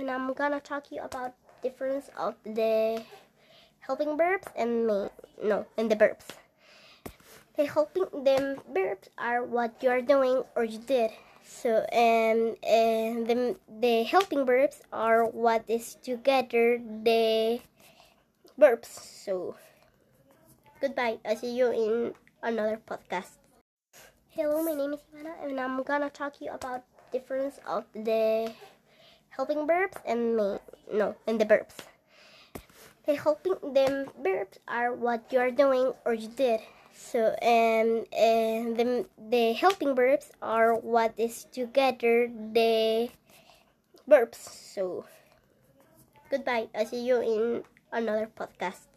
and I'm gonna talk to you about difference of the helping verbs and no and the verbs. The helping the verbs are what you are doing or you did. So and and the the helping verbs are what is together the verbs. So goodbye. I'll see you in another podcast. Hello, my name is Ivana and I'm gonna talk to you about difference of the helping verbs and main no and the verbs. The helping the verbs are what you are doing or you did. So and and the the helping verbs are what is together the verbs. So goodbye. I'll see you in another podcast.